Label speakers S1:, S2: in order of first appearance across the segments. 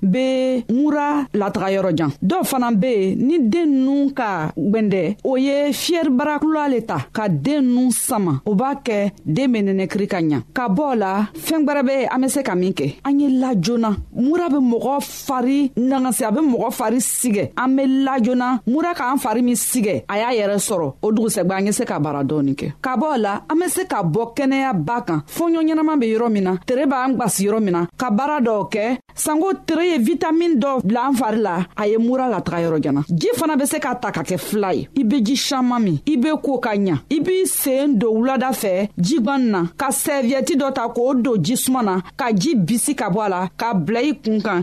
S1: be mura lataga yɔrɔ jan dɔw fana be yen ni den nu ka gwɛndɛ o ye fiyɛribarakula le ta ka den nu sama o b'a kɛ den be nɛnɛkiri ka ɲa ka bɔ la fɛɛn gwɛrɛ be an be se ka min kɛ an ye la joona mura be mɔgɔ fari nagasi a be mɔgɔ fari sigɛ an be la joona mura k'an fari min sigɛ a y'a yɛrɛ sɔrɔ o dugusɛgba an ye se ka bara dɔɔni kɛ ka bɔ la an be se ka bɔ kɛnɛya ba kan fɔɲɔ ɲɛnaman be yɔrɔ min na tere b'an gwasi yɔrɔ min na ka baara dɔw kɛ sanko tere ye vitamin dɔ bila an fari la a ye mura lataga yɔrɔ jana ji fana be se ka ta ka kɛ fila ye i be ji saman min i be ko ka ɲa i b'i seen don wulada fɛ jigwan na ka sɛviyɛti dɔ ta k'o don jisuma na ka ji bisi ka bɔ a la k'a bila i kun kan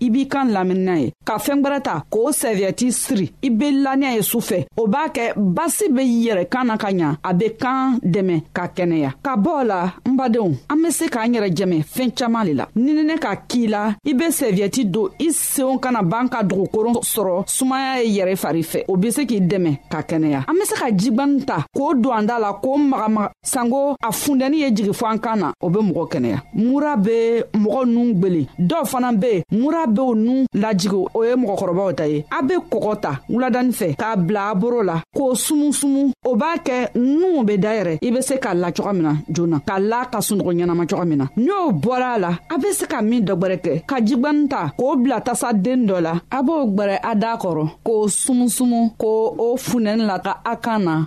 S1: i b'i kan laminina ye ka fɛɛn gwɛrɛ ta k'o sɛviyɛti siri i be laniya ye su fɛ o b'a kɛ basi be yɛrɛ kan na ka ɲa a be kan dɛmɛ ka kɛnɛya ka bɔɔ la n badenw an be se k'an yɛrɛ jɛmɛ fɛɛn caaman le la nininɛ ka kii la i be sɛviyɛti don i seenw kana b'an ka dugukoron sɔrɔ sumaya ye yɛrɛ fari fɛ o be se k'i dɛmɛ ka kɛnɛya an be se ka jigwani ta k'o don an da la k'o magamaga sanko a fundɛni ye jigi fɔ an kan na o be mɔgɔ kɛnɛya mura be mɔgɔ nun gwele dɔw fana be yen mura bew nun lajigi o ye mɔgɔkɔrɔbaw ta ye a be kɔgɔ ta wuladani fɛ k'a bila a boro la k'o sumusumu o b'a kɛ nunw be dayɛrɛ i be se k'a la coga min na joona k'a la ka sunɔgɔ ɲɛnama coga min na n'o bɔra a la a be se ka min dɔgwɛrɛ kɛ ka jigwani ta k'o bila tasa den dɔ la a b'o gwɛrɛ a daa kɔrɔ k'o sumusumu k'o o funɛni la ka a kan na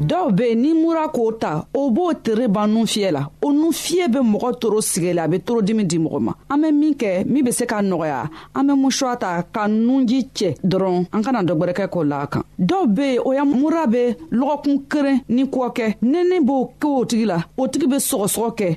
S1: dɔw be ni mura k'o ta o b'o tere ban nun fiyɛ la o nun fiyɛ be mɔgɔ toro sigɛ la a be torodimi di mɔgɔ ma an be min kɛ min be se ka nɔgɔya an be musuwa ta ka nunji cɛ dɔrɔn an kana dɔgwɛrɛkɛ k'o la kan dɔw be yen o ya mura be lɔgɔkun keren ni kɔ kɛ nɛnɛ b'o kɛ o tigi la o tigi be sɔgɔsɔgɔ kɛ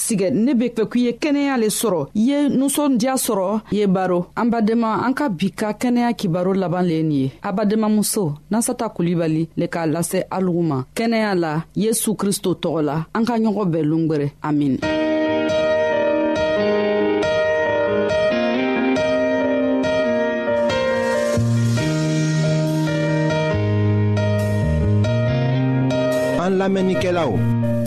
S1: sigɛ ne be fɛ k'i ye kɛnɛya le sɔrɔ i ye nusɔndiya sɔrɔ i ye baro an badenma an ka bi ka kɛnɛya kibaro laban le nin ye abadenmamuso nasata kulibali le k'a lase alugu ma kɛnɛya la yesu kristo tɔgɔ la an ka ɲɔgɔn bɛɛ longwɛrɛ amin
S2: an lamɛnnikɛlaw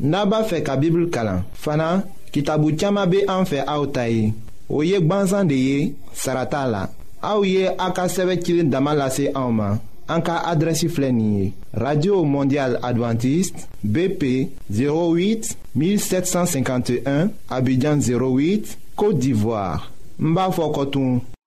S2: n'a b'a fɛ ka bibulu kalan fana kitabu caman bɛ an fɛ aw ta ye o ye gbansan de ye sara t'a la aw ye a ka sɛbɛn cilen dama lase anw ma an ka adrɛsi filɛ nin ye radio mondial adventiste bp 08 1751 abidjan 08 côte d'ivoire n b'a fɔ kɔtun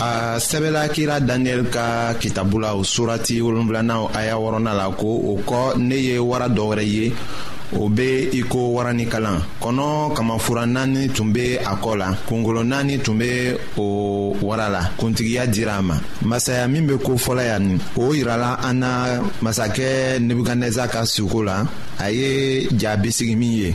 S2: a sɛbɛla kira daniyɛli ka kitabu la o surati wolonfilanaw aya wɔrɔna la ko o kɔ ne ye wara dɔ wɛrɛ ye o bɛ i ko wara ni kalan kɔnɔ kamafura naani tun bɛ a kɔ la kungolo naani tun bɛ o wara la kuntigiya dira a ma masaya min bɛ ko fɔlɔ yan nin o yirala an na masakɛ nebukadnezar ka suko la a ye ja bisigi min ye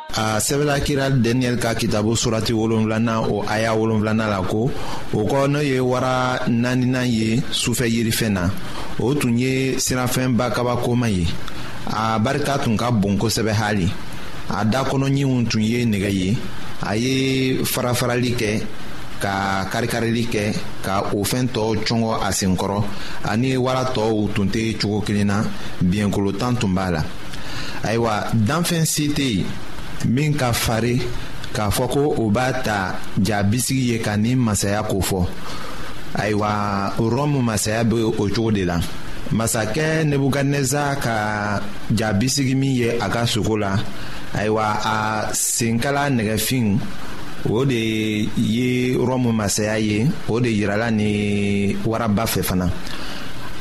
S2: a sɛbɛla kira daniɛl ka kitabu surati wolonfilana o aya wolonfilana la ko o kɔ n'o ye wara naaninan ye sufɛ yirifɛn na o tun ye sirafɛn ba kabakoma ye a barika tun ka bon kosɛbɛ hali a da kɔnɔɲinw tun ye nɛgɛ ye a ye farafarali kɛ ka karikarili kɛ ka o fɛn tɔw cɔngɔ a senkɔrɔ ani wara tɔw tun tɛ cogo kelen na biɲɛkolotan tun b'a la ayiwa danfɛn si tɛ yen min ka fari k'a fɔ ko o b'a ta ja bisigi ye ka ni masaya ko fɔ ayiwa rɔmu masaya bɛ o cogo de la masakɛ nebukadneza ka ja bisigi min ye a ka sogo la ayiwa a senkala nɛgɛfin o de ye rɔmu masaya ye o de yirala ni waraba fɛ fana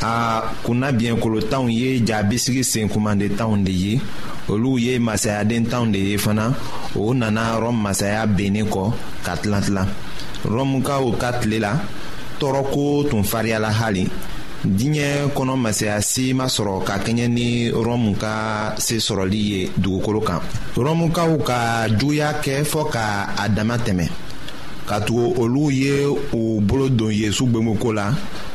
S2: a kunna biɲɛkolotanw ye jaabisigi senkumandentanw de ye olu ye masayadentanw de ye fana o nana rɔm masaya bennen kɔ ka tilatila rɔmukaw ka tile la tɔɔrɔko tun fariyala hali diɲɛ kɔnɔ masaya si ma sɔrɔ ka kɛɲɛ ni rɔmu ka se sɔrɔli ye dugukolo kan rɔmukaw ka juguya kɛ fɔɔ ka a dama tɛmɛ katugu olu ye u bolo don yezu gbenguko la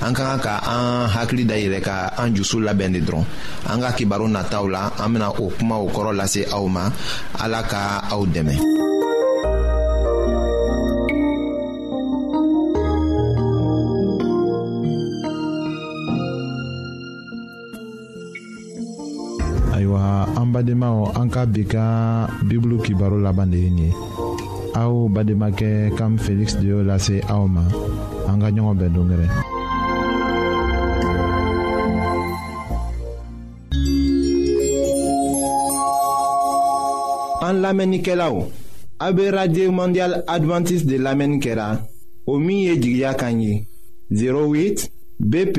S2: an ka kan ka an hakili da yɛlɛ ka an jusu labɛn de dɔrɔn an ka kibaru nataw la an bena o kumaw kɔrɔ lase aw ma ala ka aw dɛmɛ ayiwa an badenmaw an ka bi ka bibulu kibaro laban de ye nin ye aw bademakɛ kam feliksi de y'o lase aw ma an ka ɲɔgɔn bɛn dongɛrɛ
S3: an lamɛnnikɛlaw a be radio mondial adventiste de lamɛnni kɛra o
S4: min ye jigiya kan ye
S2: 08 bp